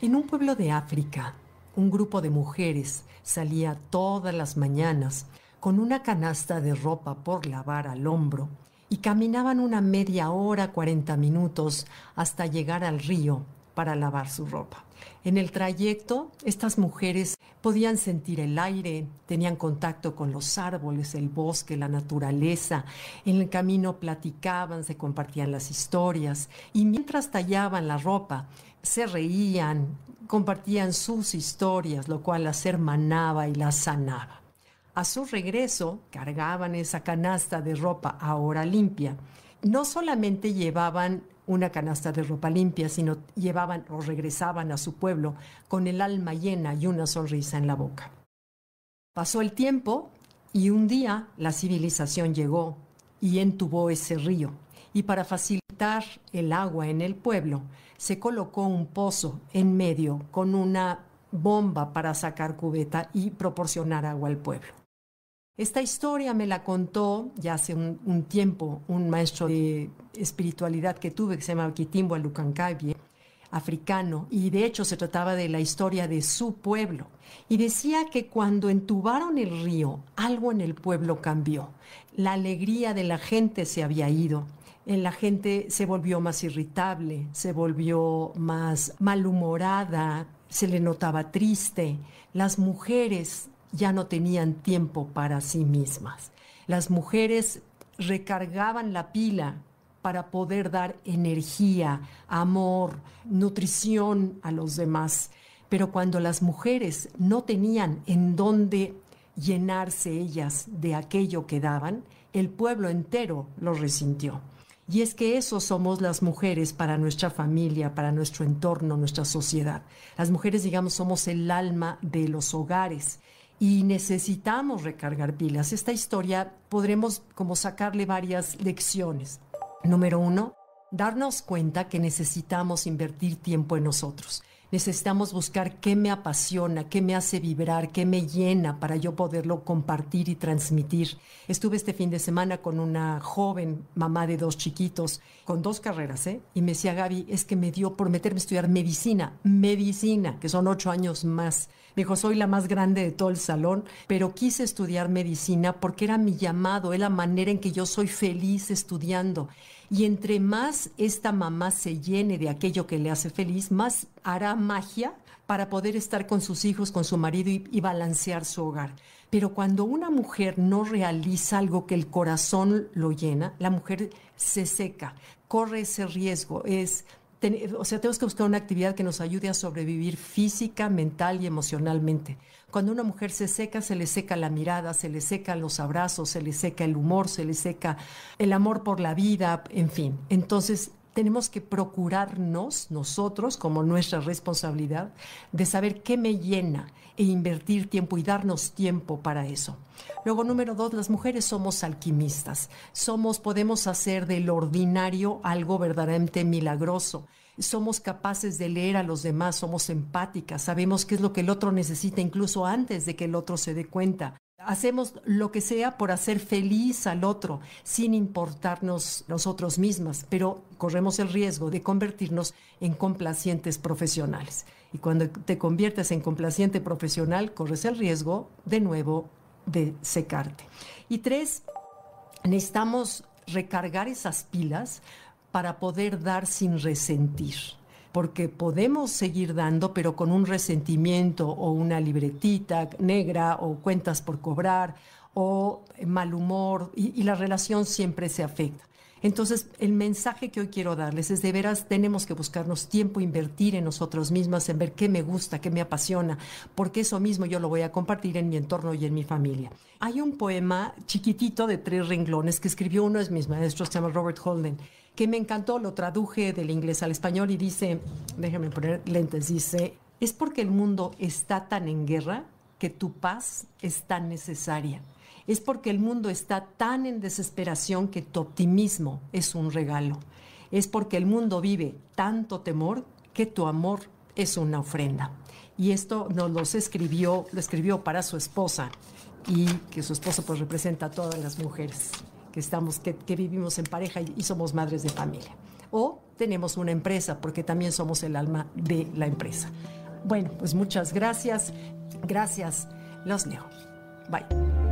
En un pueblo de África, un grupo de mujeres salía todas las mañanas con una canasta de ropa por lavar al hombro y caminaban una media hora, 40 minutos, hasta llegar al río para lavar su ropa. En el trayecto, estas mujeres podían sentir el aire, tenían contacto con los árboles, el bosque, la naturaleza. En el camino platicaban, se compartían las historias y mientras tallaban la ropa, se reían, compartían sus historias, lo cual las hermanaba y las sanaba. A su regreso, cargaban esa canasta de ropa ahora limpia. No solamente llevaban una canasta de ropa limpia, sino llevaban o regresaban a su pueblo con el alma llena y una sonrisa en la boca. Pasó el tiempo y un día la civilización llegó y entubó ese río. Y para facilitar el agua en el pueblo, se colocó un pozo en medio con una bomba para sacar cubeta y proporcionar agua al pueblo. Esta historia me la contó ya hace un, tiempo un maestro de espiritualidad que tuve que se llama Kitimbo Alucancabie, africano, y de hecho se trataba de la historia de su pueblo. Y decía que cuando entubaron el río, algo en el pueblo cambió. La alegría de la gente se había ido. La gente se volvió más irritable, se volvió más malhumorada, se le notaba triste. Las mujeres ya no tenían tiempo para sí mismas. Las mujeres recargaban la pila para poder dar energía, amor, nutrición a los demás. Pero cuando las mujeres no tenían en dónde llenarse ellas de aquello que daban, el pueblo entero lo resintió. Y es que eso somos las mujeres para nuestra familia, para nuestro entorno, nuestra sociedad. Las mujeres, digamos, somos el alma de los hogares y necesitamos recargar pilas. Esta historia podremos como sacarle varias lecciones. Número uno, darnos cuenta que necesitamos invertir tiempo en nosotros. Necesitamos buscar qué me apasiona, qué me hace vibrar, qué me llena para yo poderlo compartir y transmitir. Estuve este fin de semana con una joven mamá de dos chiquitos, con dos carreras, ¿eh? Y me decía, Gaby, es que me dio por meterme a estudiar medicina, medicina, que son ocho años más. Me dijo, soy la más grande de todo el salón, pero quise estudiar medicina porque era mi llamado, es la manera en que yo soy feliz estudiando. Y entre más esta mamá se llene de aquello que le hace feliz, más hará magia para poder estar con sus hijos, con su marido y, balancear su hogar. Pero cuando una mujer no realiza algo que el corazón lo llena, la mujer se seca, corre ese riesgo, es o sea, tenemos que buscar una actividad que nos ayude a sobrevivir física, mental y emocionalmente. Cuando una mujer se seca, se le seca la mirada, se le seca los abrazos, se le seca el humor, se le seca el amor por la vida, en fin. Entonces, tenemos que procurarnos nosotros, como nuestra responsabilidad, de saber qué me llena e invertir tiempo y darnos tiempo para eso. Luego, número dos, las mujeres somos alquimistas. Somos, podemos hacer del ordinario algo verdaderamente milagroso somos capaces de leer a los demás, somos empáticas, sabemos qué es lo que el otro necesita incluso antes de que el otro se dé cuenta. Hacemos lo que sea por hacer feliz al otro, sin importarnos nosotros mismas, pero corremos el riesgo de convertirnos en complacientes profesionales. Y cuando te conviertes en complaciente profesional, corres el riesgo de nuevo de secarte. Y tres, necesitamos recargar esas pilas para poder dar sin resentir porque podemos seguir dando, pero con un resentimiento o una libretita negra o cuentas por cobrar o mal humor y, la relación siempre se afecta. Entonces, el mensaje que hoy quiero darles es de veras tenemos que buscarnos tiempo, invertir en nosotros mismas, en ver qué me gusta, qué me apasiona, porque eso mismo yo lo voy a compartir en mi entorno y en mi familia. Hay un poema chiquitito de tres renglones que escribió uno de mis maestros, se llama Robert Holden, que me encantó, lo traduje del inglés al español y dice, déjame poner lentes, dice, es porque el mundo está tan en guerra que tu paz es tan necesaria. Es porque el mundo está tan en desesperación que tu optimismo es un regalo. Es porque el mundo vive tanto temor que tu amor es una ofrenda. Y esto nos lo escribió, lo escribió para su esposa y que su esposa pues representa a todas las mujeres que, estamos, que, vivimos en pareja y, somos madres de familia. O tenemos una empresa, porque también somos el alma de la empresa. Bueno, pues muchas gracias. Gracias. Los leo. Bye.